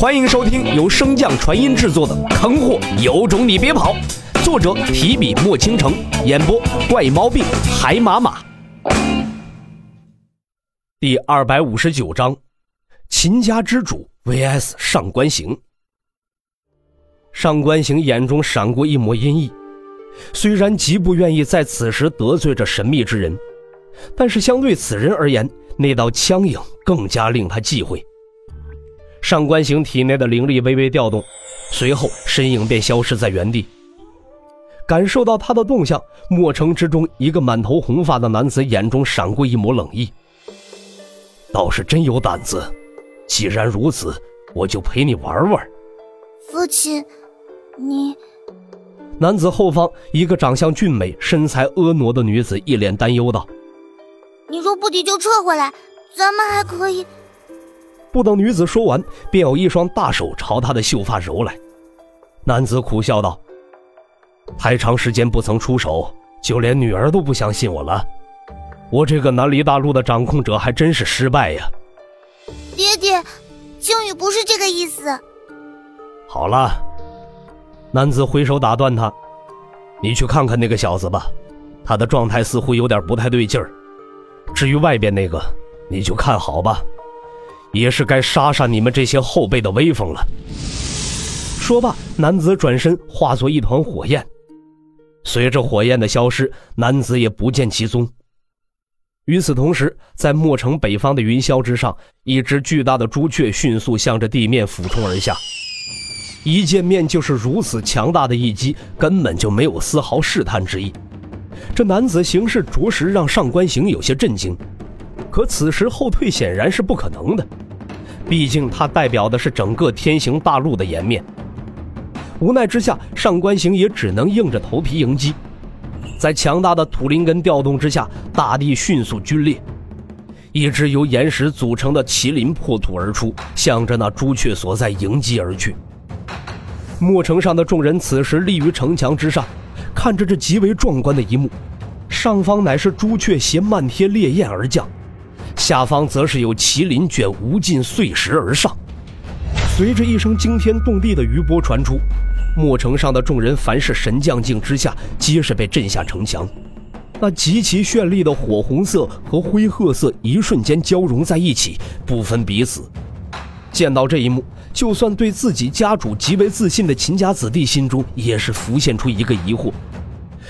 欢迎收听由升降传音制作的《坑货有种你别跑》，作者提笔墨倾城，演播怪毛病海马马。第二百五十九章：秦家之主 VS 上官行。上官行眼中闪过一抹阴翳，虽然极不愿意在此时得罪这神秘之人，但是相对此人而言，那道枪影更加令他忌讳。上官行体内的灵力微微调动，随后身影便消失在原地。感受到他的动向，墨城之中一个满头红发的男子眼中闪过一抹冷意。倒是真有胆子，既然如此，我就陪你玩玩。父亲，你……男子后方一个长相俊美、身材婀娜的女子一脸担忧道：“你若不敌就撤回来，咱们还可以……”不等女子说完，便有一双大手朝她的秀发揉来。男子苦笑道：“太长时间不曾出手，就连女儿都不相信我了。我这个南离大陆的掌控者还真是失败呀。”爹爹，靖宇不是这个意思。好了，男子挥手打断他：“你去看看那个小子吧，他的状态似乎有点不太对劲儿。至于外边那个，你就看好吧。”也是该杀杀你们这些后辈的威风了。说罢，男子转身化作一团火焰，随着火焰的消失，男子也不见其踪。与此同时，在墨城北方的云霄之上，一只巨大的朱雀迅速向着地面俯冲而下。一见面就是如此强大的一击，根本就没有丝毫试探之意。这男子行事着实让上官行有些震惊。可此时后退显然是不可能的，毕竟他代表的是整个天行大陆的颜面。无奈之下，上官行也只能硬着头皮迎击。在强大的土灵根调动之下，大地迅速龟裂，一只由岩石组成的麒麟破土而出，向着那朱雀所在迎击而去。墨城上的众人此时立于城墙之上，看着这极为壮观的一幕。上方乃是朱雀携漫天烈焰而降。下方则是有麒麟卷无尽碎石而上，随着一声惊天动地的余波传出，墨城上的众人凡是神将境之下，皆是被震下城墙。那极其绚丽的火红色和灰褐色一瞬间交融在一起，不分彼此。见到这一幕，就算对自己家主极为自信的秦家子弟心中也是浮现出一个疑惑：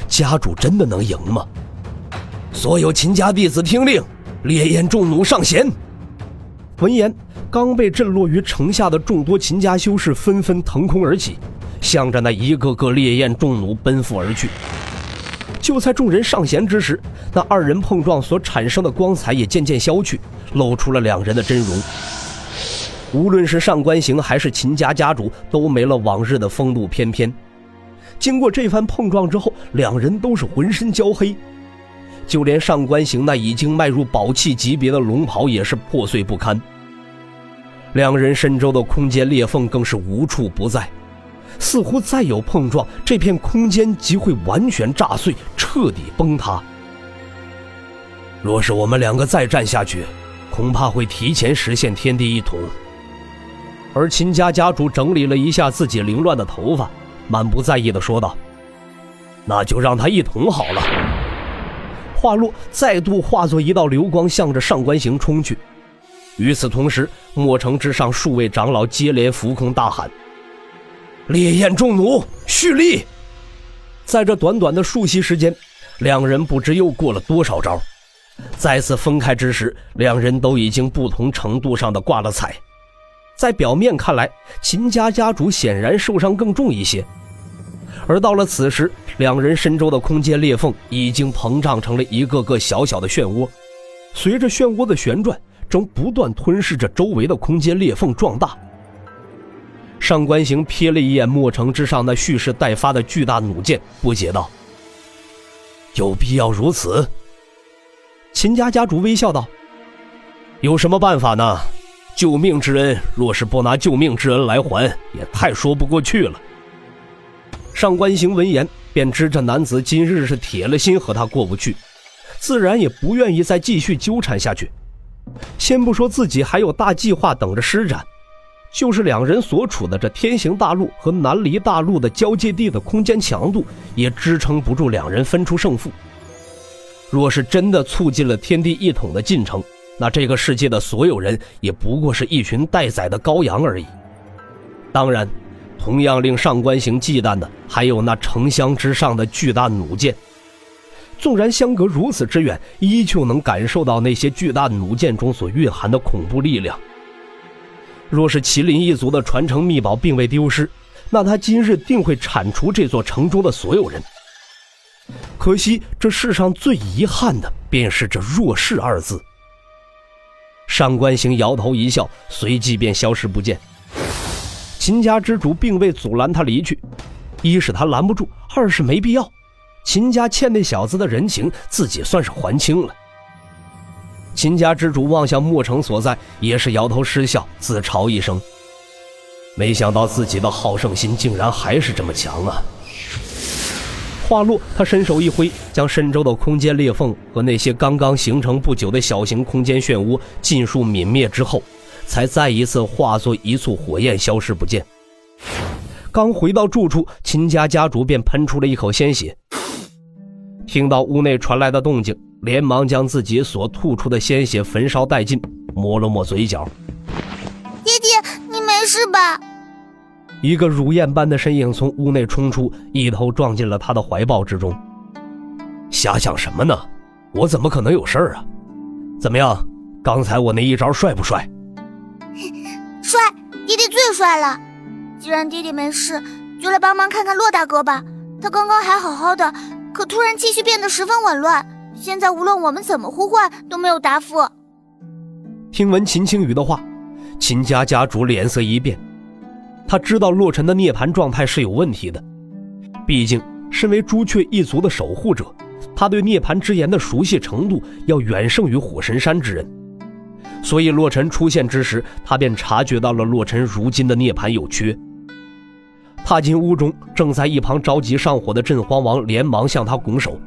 家主真的能赢吗？所有秦家弟子听令！烈焰重弩上弦。闻言，刚被震落于城下的众多秦家修士纷纷腾空而起，向着那一个个烈焰重弩奔赴而去。就在众人上弦之时，那二人碰撞所产生的光彩也渐渐消去，露出了两人的真容。无论是上官行还是秦家家主，都没了往日的风度翩翩。经过这番碰撞之后，两人都是浑身焦黑。就连上官行那已经迈入宝器级别的龙袍也是破碎不堪，两人身周的空间裂缝更是无处不在，似乎再有碰撞，这片空间即会完全炸碎，彻底崩塌。若是我们两个再战下去，恐怕会提前实现天地一统。而秦家家主整理了一下自己凌乱的头发，满不在意的说道：“那就让他一统好了。”话落，再度化作一道流光，向着上官行冲去。与此同时，墨城之上数位长老接连浮空大喊：“烈焰重弩，蓄力！”在这短短的数息时间，两人不知又过了多少招。再次分开之时，两人都已经不同程度上的挂了彩。在表面看来，秦家家主显然受伤更重一些。而到了此时，两人身周的空间裂缝已经膨胀成了一个个小小的漩涡，随着漩涡的旋转，正不断吞噬着周围的空间裂缝，壮大。上官行瞥了一眼墨城之上那蓄势待发的巨大弩箭，不解道：“有必要如此？”秦家家主微笑道：“有什么办法呢？救命之恩，若是不拿救命之恩来还，也太说不过去了。”上官行闻言，便知这男子今日是铁了心和他过不去，自然也不愿意再继续纠缠下去。先不说自己还有大计划等着施展，就是两人所处的这天行大陆和南离大陆的交界地的空间强度，也支撑不住两人分出胜负。若是真的促进了天地一统的进程，那这个世界的所有人也不过是一群待宰的羔羊而已。当然，同样令上官行忌惮的，还有那城乡之上的巨大弩箭。纵然相隔如此之远，依旧能感受到那些巨大弩箭中所蕴含的恐怖力量。若是麒麟一族的传承秘宝并未丢失，那他今日定会铲除这座城中的所有人。可惜，这世上最遗憾的便是这“弱势”二字。上官行摇头一笑，随即便消失不见。秦家之主并未阻拦他离去，一是他拦不住，二是没必要。秦家欠那小子的人情，自己算是还清了。秦家之主望向墨城所在，也是摇头失笑，自嘲一声：“没想到自己的好胜心竟然还是这么强啊！”话落，他伸手一挥，将身周的空间裂缝和那些刚刚形成不久的小型空间漩涡尽数泯灭之后，才再一次化作一簇火焰消失不见。刚回到住处，秦家家主便喷出了一口鲜血。听到屋内传来的动静，连忙将自己所吐出的鲜血焚烧殆尽，抹了抹嘴角。爹爹，你没事吧？一个如燕般的身影从屋内冲出，一头撞进了他的怀抱之中。瞎想什么呢？我怎么可能有事儿啊？怎么样，刚才我那一招帅不帅？帅，爹爹最帅了。既然爹爹没事，就来帮忙看看洛大哥吧。他刚刚还好好的。可突然气息变得十分紊乱，现在无论我们怎么呼唤都没有答复。听闻秦青雨的话，秦家家主脸色一变，他知道洛尘的涅槃状态是有问题的，毕竟身为朱雀一族的守护者，他对涅槃之言的熟悉程度要远胜于火神山之人，所以洛尘出现之时，他便察觉到了洛尘如今的涅槃有缺。踏进屋中，正在一旁着急上火的镇荒王连忙向他拱手：“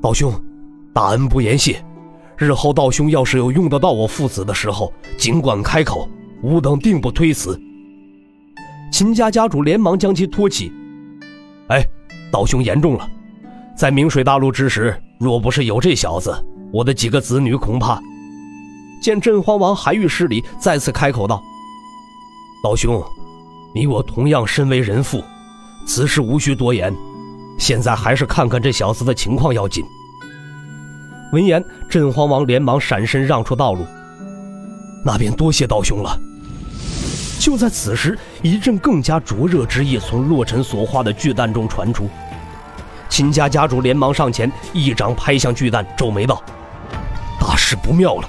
道兄，大恩不言谢。日后道兄要是有用得到我父子的时候，尽管开口，吾等定不推辞。”秦家家主连忙将其托起：“哎，道兄言重了，在明水大陆之时，若不是有这小子，我的几个子女恐怕……”见镇荒王还欲施礼，再次开口道：“道兄。”你我同样身为人父，此事无需多言。现在还是看看这小子的情况要紧。闻言，镇荒王连忙闪身让出道路。那便多谢道兄了。就在此时，一阵更加灼热之意从洛尘所化的巨蛋中传出。秦家家主连忙上前，一掌拍向巨蛋，皱眉道：“大事不妙了。”